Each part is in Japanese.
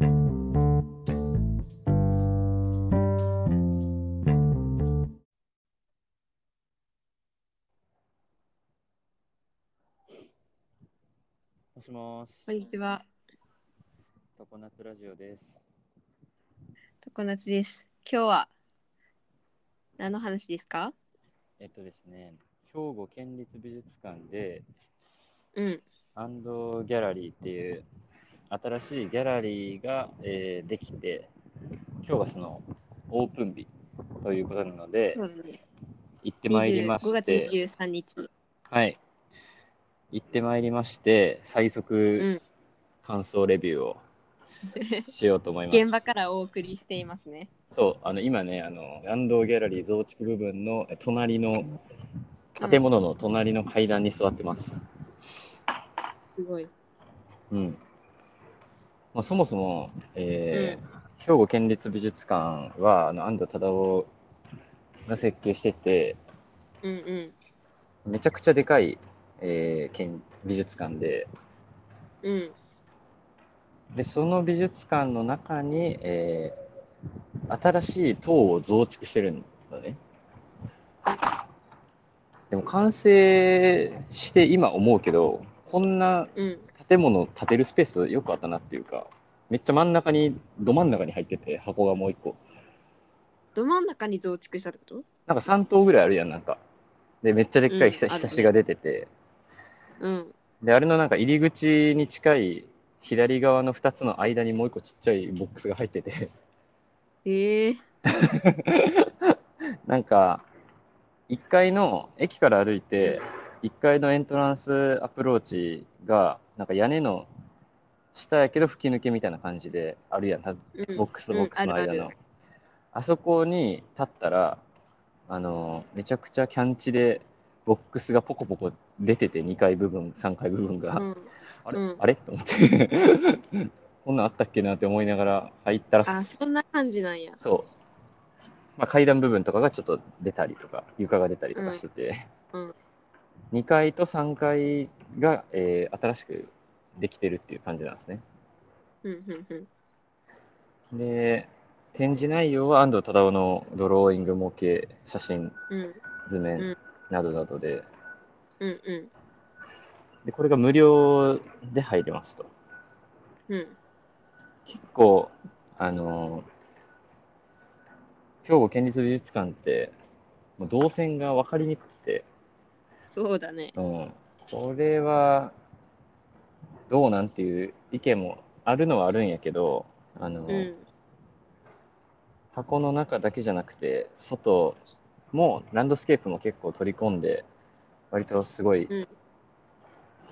もしもし、こんにちは、常夏ラジオです。常夏です。今日は何の話ですか？えっとですね、兵庫県立美術館で、うん。アンドギャラリーっていう新しいギャラリーが、えーできて、今日がそのオープン日ということなので。行ってまいりま5月して、23日。はい、行ってまいりまして、最う速ん。感想レビューを しようと思います。現場からお送りしていますね。そう、あの今ね、あのアンドギャラリー増築部分のえ隣の建物の隣の階段に座ってます。すごい。うん。まあ、そもそも、えー兵庫県立美術館はあの安藤忠雄が設計してて、うんうん。めちゃくちゃでかい、えー県美術館で、うん。で、その美術館の中に、えー新しい塔を増築してるんだね。でも完成して今思うけど、こんなうん。建物建てるスペースよくあったなっていうか、めっちゃ真ん中に、ど真ん中に入ってて、箱がもう一個。ど真ん中に増築したってこと？なんか3棟ぐらいあるやん、なんか。で、めっちゃでっかいひさうんひさしが出てて、うん。で、あれのなんか入り口に近い左側の2つの間にもう一個ちっちゃいボックスが入ってて、ええ なんか、1階の、駅から歩いて、1階のエントランスアプローチが、なんか屋根の下やけど吹き抜けみたいな感じであるやん、ボックスとボックスの間の。うんあるあそこに立ったら、あの、めちゃくちゃキャンチで、ボックスがポコポコ出てて、2階部分、3階部分が。うん。あれ、うんあれ？と思って。こんなんあったっけなって思いながら入ったら、あ、そんな感じなんや。そう。まあ、階段部分とかがちょっと出たりとか、床が出たりとかしてて、うんうん2階と3階が、えー新しくできてるっていう感じなんですね。うんうんうん。で、展示内容は安藤忠雄のドローイング模型、写真、うん図面うんなどなどで、うんうんで、これが無料で入れますと。うん。結構、あの兵庫県立美術館って、動線が分かりにくそうだね。うん、これはどうなんていう意見もあるのはあるんやけど、あのうん。箱の中だけじゃなくて、外もランドスケープも結構取り込んで、割とすごいうん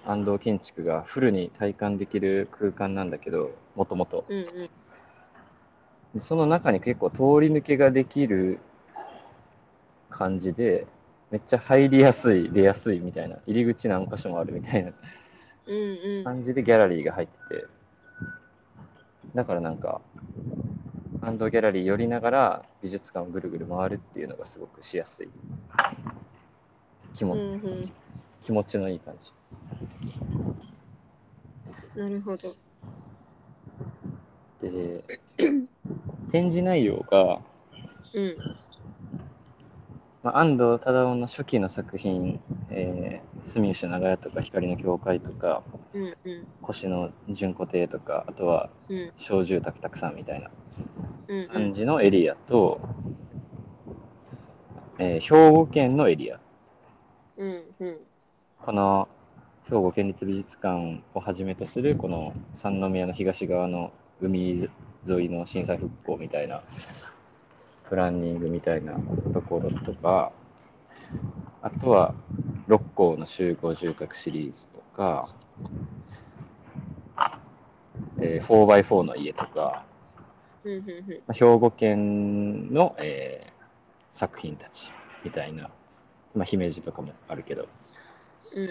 安藤建築がフルに体感できる空間なんだけど、もともと。うんうん。でその中に結構通り抜けができる感じで、めっちゃ入りやすい、出やすいみたいな、入り口何箇所もあるみたいな。感じでギャラリーが入ってて、だからなんか、アンドギャラリー寄りながら美術館をぐるぐる回るっていうのがすごくしやすい。気も、うんうん気持ちのいい感じ。なるほど。で、展示内容が、うん。まあ、安藤忠雄の初期の作品、えー、住吉長屋とか光の教会とか、うんうん腰の純子亭とか、あとはうん小住宅たくさんみたいな感ん。じのエリアと、えー兵庫県のエリア。うんうん。この兵庫県立美術館をはじめとするこの三宮の東側の海沿いの震災復興みたいなプランニングみたいなところとかあとは六甲の集合住宅シリーズとか、えー、4x4 の家とか、兵庫県の、えー作品たちみたいな、まあ、姫路とかもあるけど、うんっ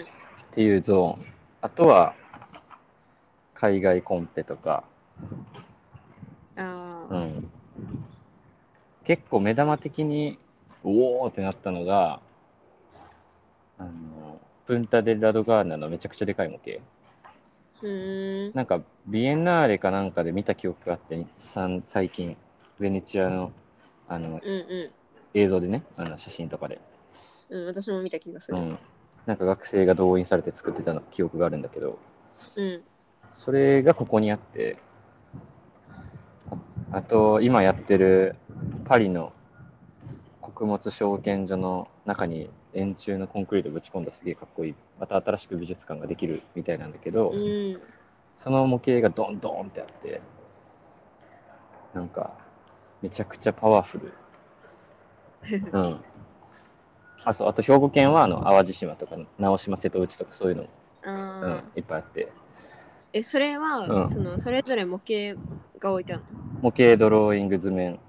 ていうゾーン。あとは、海外コンペとか、ああ。うん。結構目玉的に、おおってなったのが、あの、プンタ・デ・ラドガーナのめちゃくちゃでかい模型。なんか、ビエンナーレかなんかで見た記憶があって、最近、ベネチアのあのうんう映像でね、あの写真とかで。ん。うん、私も見た気がする。うん。なんか学生が動員されて作ってたの記憶があるんだけど、うん。それがここにあって、ああと、今やってるパリの穀物証券所の中に円柱のコンクリートぶち込んだすげえかっこいい、また新しく美術館ができるみたいなんだけど、うん。その模型がドンドンってあって、なんか、めちゃくちゃパワフル。うん。あ、そう、あと兵庫県は、あの、淡路島とか、直島瀬戸内とかそういうのも、あうんー、いっぱいあって、え、それは、うんその、それぞれ模型が置いてあるの？模型ドローイング図面、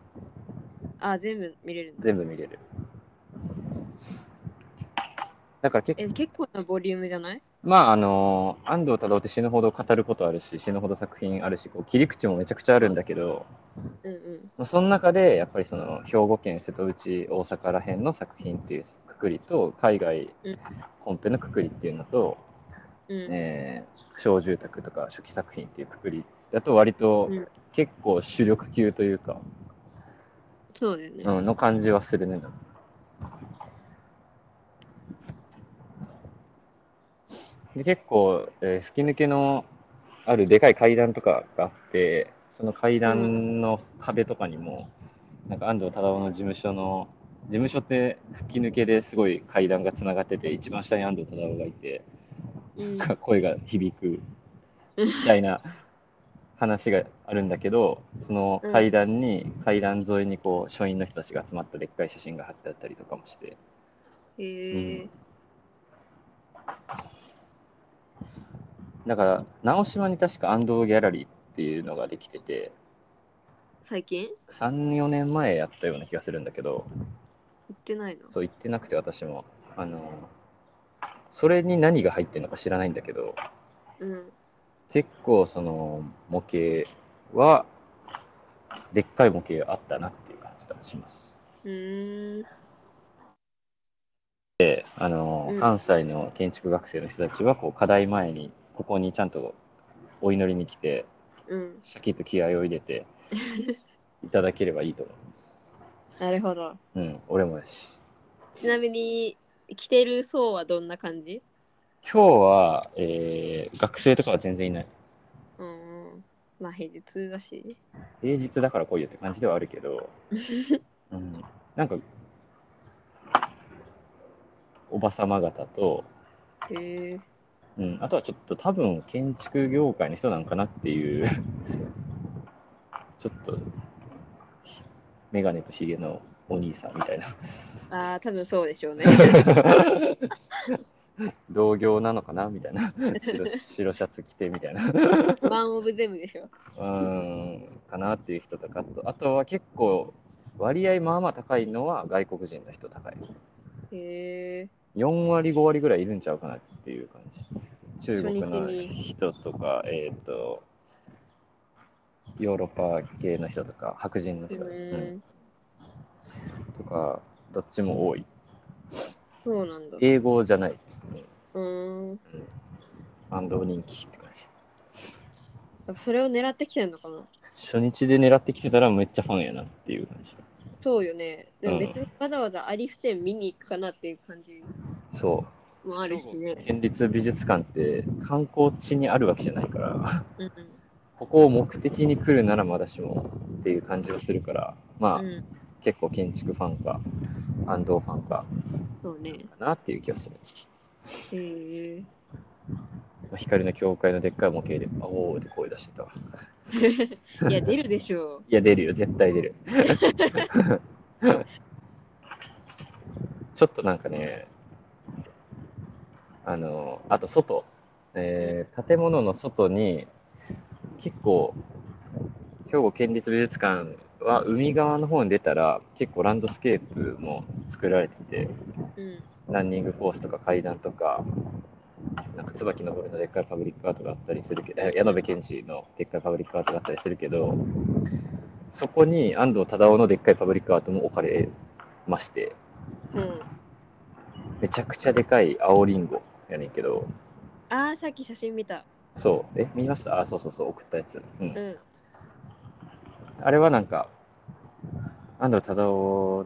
あー、全部見れるんだ。全部見れる。だから結構、え、結構なボリュームじゃない？まあ、あの安藤忠雄って死ぬほど語ることあるし、死ぬほど作品あるし、こう切り口もめちゃくちゃあるんだけど、うんうん。まあその中で、やっぱりその兵庫県瀬戸内大阪ら辺の作品っていうくくりと、海外うん本編のくくりっていうのと、うん。えー小住宅とか初期作品っていうくくりだと割とうん結構主力級というか、そうだよね。うん、の感じはするね。で結構、えー吹き抜けのあるでかい階段とかがあって、その階段の壁とかにも、なんか安藤忠雄の事務所の、事務所って吹き抜けですごい階段がつながってて、一番下に安藤忠雄がいて、うん。声が響くみたいな話があるんだけど、その階段に、階段沿いにこう、書院の人たちが集まったでっかい写真が貼ってあったりとかもして、へえだから、直島に確か安藤ギャラリーっていうのができてて、最近？3、4年前やったような気がするんだけど、行ってないの？そう言ってなくて私も、あの、それに何が入ってるのか知らないんだけど、うん。結構その模型は、でっかい模型あったなっていう感じがします。うーん。あの、うん関西の建築学生の人たちは、こう、課題前に、ここにちゃんとお祈りに来て、うん。シャキッと気合を入れて いただければいいと思なるほど。う。うん、俺もだし。ちなみに、着てる層はどんな感じ？今日は、えー学生とかは全然いない。うーん。まあ平日だし。平日だから来いよって感じではあるけど、うん、なんか、おばさま方と、へえうん、あとはちょっと多分建築業界の人なんかなっていう、ちょっと、メガネとヒゲのお兄さんみたいな。ああ、多分そうでしょうね。同業なのかな？みたいな 白。白シャツ着てみたいな。ワンオブゼムでしょ。うーん、かなっていう人とかと、あとは結構、割合まあまあ高いのは外国人の人高い。へえ4割、5割ぐらいいるんちゃうかなっていう感じ。中国の人とか、えっ、と、ヨーロッパ系の人とか、白人のう人、うん。とか、どっちも多い。そうなんだ。英語じゃない。うーん。安藤人気って感じ。それを狙ってきてんのかな？初日で狙ってきてたらめっちゃファンやなっていう感じ。そうよね。でもうん別にわざわざアリス店見に行くかなっていう感じそう。もあるしね。県立美術館って観光地にあるわけじゃないから、うんここを目的に来るならまだしもっていう感じはするから、まあ、うん。うん。結構建築ファンか、安藤ファンかそうね。かなっていう気がする。へえまあ、光の教会のでっかい模型で、あおーって声出してたわ。いや、出るでしょう。いや、出るよ、絶対出る。ちょっとなんかね、あの、あと外、えー建物の外に、結構、兵庫県立美術館は海側の方に出たら、結構ランドスケープも作られてて、うん。ランニングコースとか階段とか、なんか椿昇のでっかいパブリックアートがあったりするけど、えヤノベケンジのでっかいパブリックアートがあったりするけど、そこに安藤忠雄のでっかいパブリックアートも置かれまして、うん。めちゃくちゃでかい青リンゴやねんけど、ああ、さっき写真見た。そう。え、見ました？あ、そうそうそう、送ったやつ。うん。うん。あれはなんか、安藤忠雄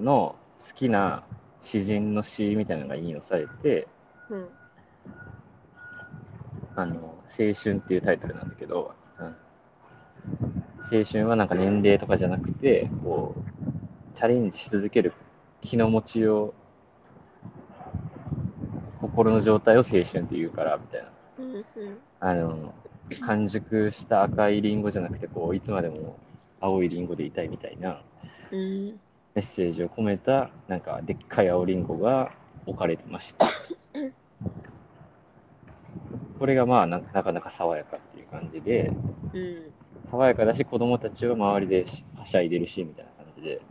の好きな詩人の詩みたいなのが引用されて、うん。あの、青春っていうタイトルなんだけど、うん、青春はなんか年齢とかじゃなくて、こう、チャレンジし続ける気の持ちを、心の状態を青春って言うから、みたいな。うん。うん。あの、完熟した赤いリンゴじゃなくて、こう、いつまでも青いリンゴでいたいみたいなうん。メッセージを込めた、なんか、でっかい青リンゴが置かれてました。これがまあな、なかなか爽やかっていう感じで、うん。爽やかだし、子供たちは周りでしはしゃいでるし、みたいな感じで。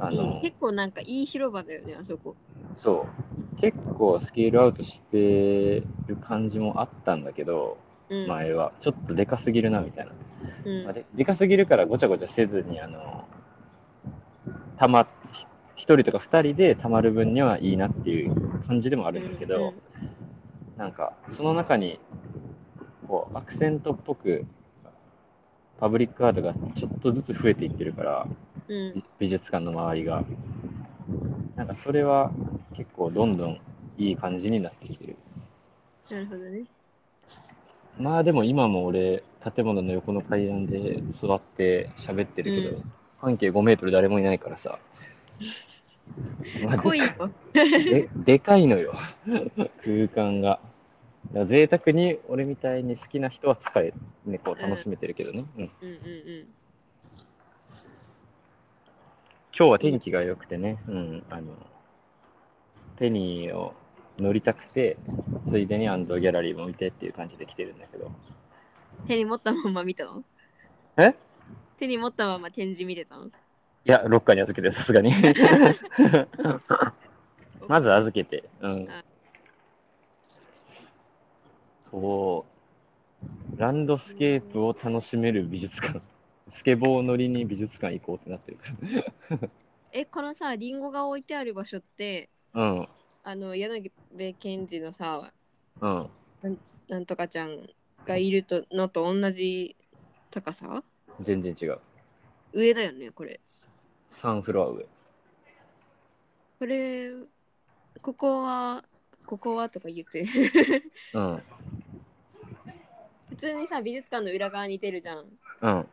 あの結構なんかいい広場だよね、あそこ。そう。結構スケールアウトしてる感じもあったんだけど、うん。前は。ちょっとでかすぎるな、みたいな。うんまあででかすぎるからごちゃごちゃせずに、あの、たま、ひ一人とか二人でたまる分にはいいなっていう感じでもあるんだけど、なんか、その中に、こう、アクセントっぽく、パブリックアートがちょっとずつ増えていってるから、うん。うん。美術館の周りが。なんかそれは結構どんどんいい感じになってきてる。なるほどね。まあでも今も俺、建物の横の階段で座って喋ってるけど、う半径5メートル誰もいないからさ。ま あ濃いよ。ででかいのよ、空間が。贅沢に俺みたいに好きな人は使え、ね、こう楽しめてるけどね。うんうんうんうん。今日は天気が良くてね、うん、あの、ペニーを乗りたくて、ついでにアンドギャラリーも見てっていう感じで来てるんだけど。手に持ったまま見たの？え？手に持ったまま展示見てたの？いや、ロッカーに預けて、さすがに。まず預けて、うんあ。そう、ランドスケープを楽しめる美術館。スケボー乗りに美術館行こうってなってるか え、このさ、リンゴが置いてある場所って、ら。うん、あの、柳部賢治のさ、うん。なんとかちゃんがいるとのと同じ高さ？全然違う。上だよね、これ。3フロア上。これ、ここは、ここはとか言って。うん、普通にさ、美術館の裏側に出るじゃん。うん。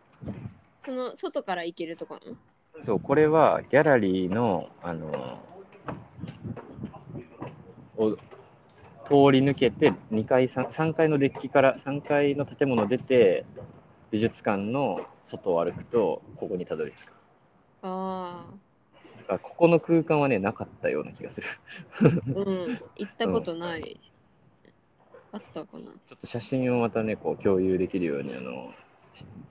その外から行けるとこなの？そう、これはギャラリーの、あのお通り抜けて2階 3, 3階のデッキから3階の建物出て美術館の外を歩くとここにたどり着く。あだからここの空間はねなかったような気がする。あ、うん。行ったことない。あったかな。ちょっと写真をまたねこう共有できるようにあの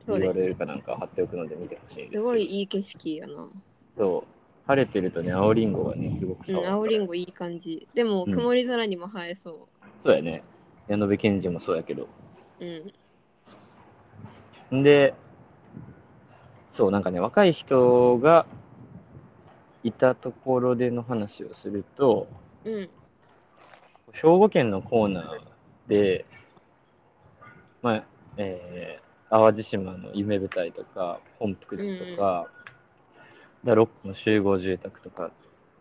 URL かなんか貼っておくので見てほしいんですけどすごいいい景色やな。そう晴れてるとね青りんごがねすごくうん、青りんごいい感じ。でも、うん曇り空にも映えそそうやね矢野部賢治もそうやけどう。うん。んで、そう、なんかね、若い人がいたところでの話をすると、うん。兵庫県のコーナーで、まあ、えー、淡路島の夢舞台とか、本福寺とか、ダロックの集合住宅とか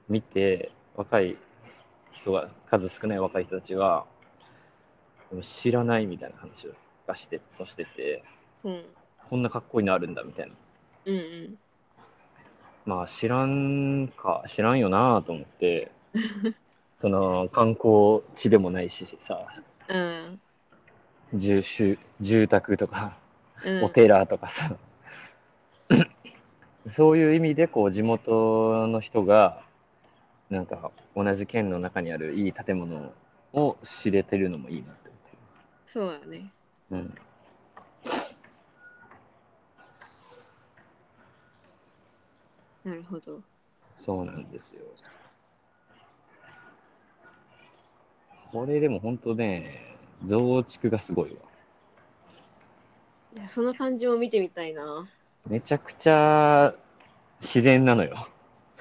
見て、若い人が、数少ない若い人たちは、知らないみたいな話をがしてをしてて、うん。こんなかっこいいのあるんだみたいな。うんうん。まあ知らんか、知らんよなと思って、その観光地でもないしさ、うん。住住住宅とか、うん、お寺とかさ、そういう意味でこう地元の人が、なんか同じ県の中にあるいい建物を知れてるのもいいなって思ってそうだね。る。うん。なるほど。そうなんですよ。これでも本当ね、増築がすごいわ。いや、その感じも見てみたいな。めちゃくちゃ自然なのよ。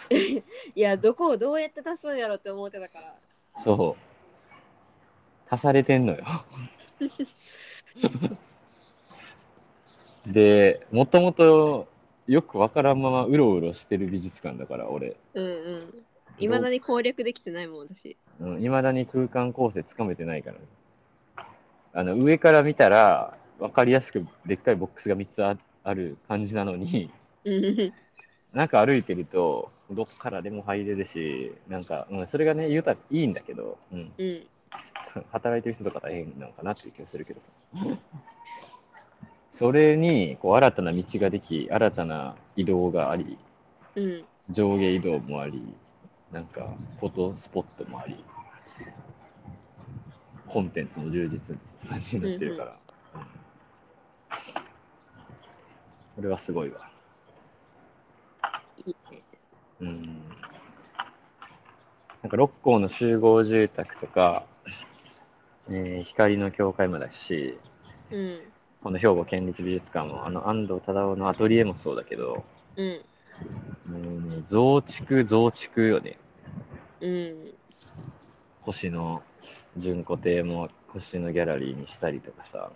いや、どこをどうやって出すんやろって思ってたから。そう。足されてんのよ。で、もともとよくわからんままうろうろしてる美術館だから、俺。うんうん。いまだに攻略できてないもん、私。うん、未だに空間構成つかめてないから。あの、上から見たら、わかりやすくでっかいボックスが3つあある感じなのに、うんなんか歩いてると、どっからでも入れるし、なんか、うん、それがね、言うたらいいんだけど、うん、うん。働いてる人とか大変なのかなっていう気がするけどさ。それに、こう、新たな道ができ、新たな移動があり、うん。上下移動もあり、なんか、フォトスポットもあり、コンテンツの充実な感じになってるから、うんこれはすごいわ。いいね。うん。なんか六甲の集合住宅とか、えー光の教会もだし、うん。この兵庫県立美術館も、あの安藤忠雄のアトリエもそうだけど、うん。もうね、増築、増築よね。うん。星の純子亭も星のギャラリーにしたりとかさ、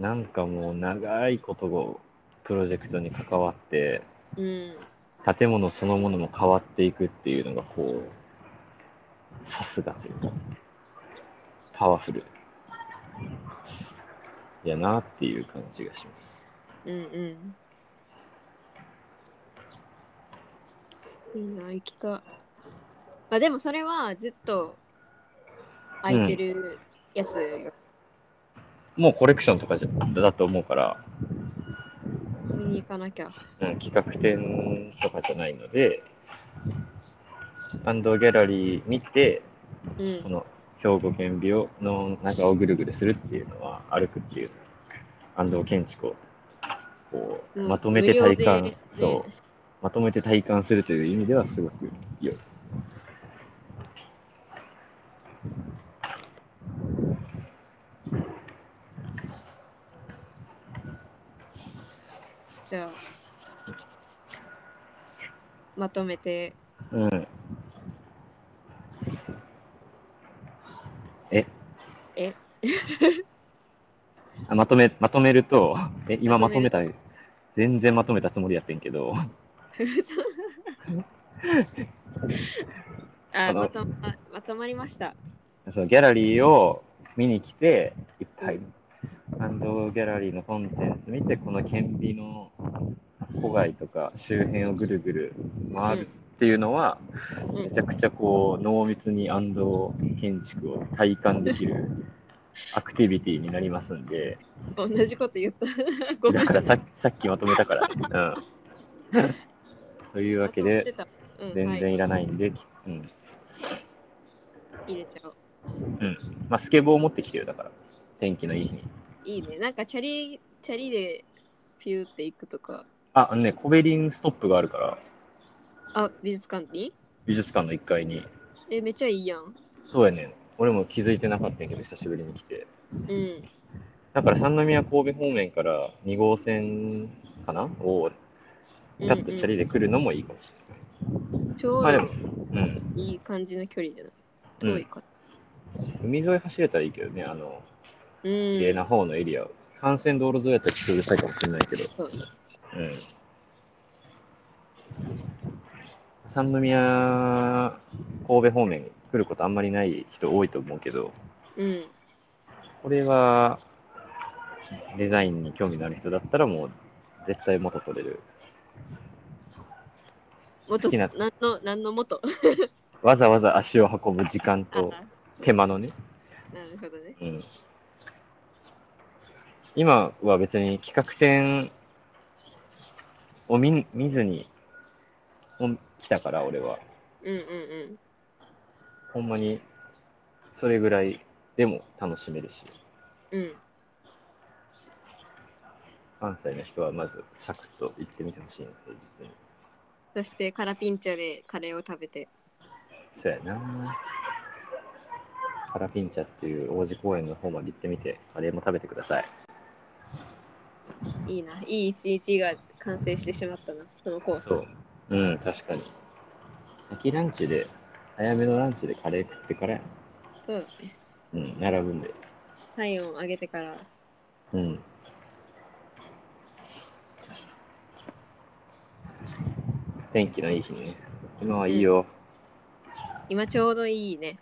なんかもう長いことをプロジェクトに関わって、うん。建物そのものも変わっていくっていうのがこう、さすがというか、パワフル。やなっていう感じがします。うんうん。いいな、行きたい。まあでもそれはずっと空いてるやつがもうコレクションとかじゃだと思うから、見に行かなきゃ。うん、企画展とかじゃないので、アンドギャラリー見て、うん。この兵庫県美容の中をぐるぐるするっていうのは、歩くっていう、安藤建築をこううんまとめて体感、そう、まとめて体感するという意味ではすごく良い。じゃあ、まとめて、うん。え？え？あまとめ、まとめると、え、今まとめた、全然まとめたつもりやってんけど、あまとままとまりました。そのギャラリーを見に来て、いっぱい、うんアンドギャラリーのコンテンツ見て、この顕微の郊外とか周辺をぐるぐる回るっていうのは、うんめちゃくちゃこう濃密に安藤建築を体感できるアクティビティになりますんで、同じこと言った。だからささっきまとめたから、うん。というわけで、、うん、全然いらい。ないんで、うん。入れちゃおう。うん。まあ、スケボー持ってきてよ、だから。天気のいい日に。いいね。なんかチャリ、チャリでピューって行くとか。あ、あのね、コベリンストップがあるから、あ、美術館に？美術館の1階に。え、めっちゃいいやん。そうやねん。俺も気づいてなかったんやけど、久しぶりに来て。うん。だから三宮神戸方面から2号線かな？を、ピタッとチャリで来るのもいいかもしちょうどあでもれない。うん。いい感じの距離じゃない？うん遠いから。海沿い走れたらいいけどね、あの、うん。綺麗な方のエリアを。幹線道路沿いやったらちょっとうるさいかもしれないけど。そうん。三宮、神戸方面来ることあんまりない人多いと思うけど、うん。これはデザインに興味のある人だったらもう絶対元取れる。元、好きな何の、何の元？わざわざ足を運ぶ時間とあ手間のね。なるほどね。うん。今は別に企画展を見見ずにも来たから、俺は。うんうんほんまにそれぐらいでも楽しめるし、うん。うん。関西の人はまずサクッと行ってみてほしいの、平日に。そしてカラピンチョでカレーを食べて。そうやな。カラピンチャっていう王子公園の方まで行ってみて、カレーも食べてください。いいな。いい一日が完成してしまったな。そのコース。そう。うん、確かに。先ランチで、早めのランチでカレー食ってからやなそうだね。うん、並ぶんで。体温上げてから。うん。天気のいい日にね。今はいいよ。今ちょうどいいね。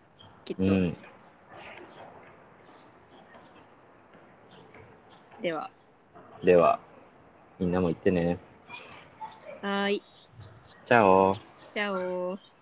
きっと。うん。では。では、みんなも行ってね。はーい。チャオじゃあおー。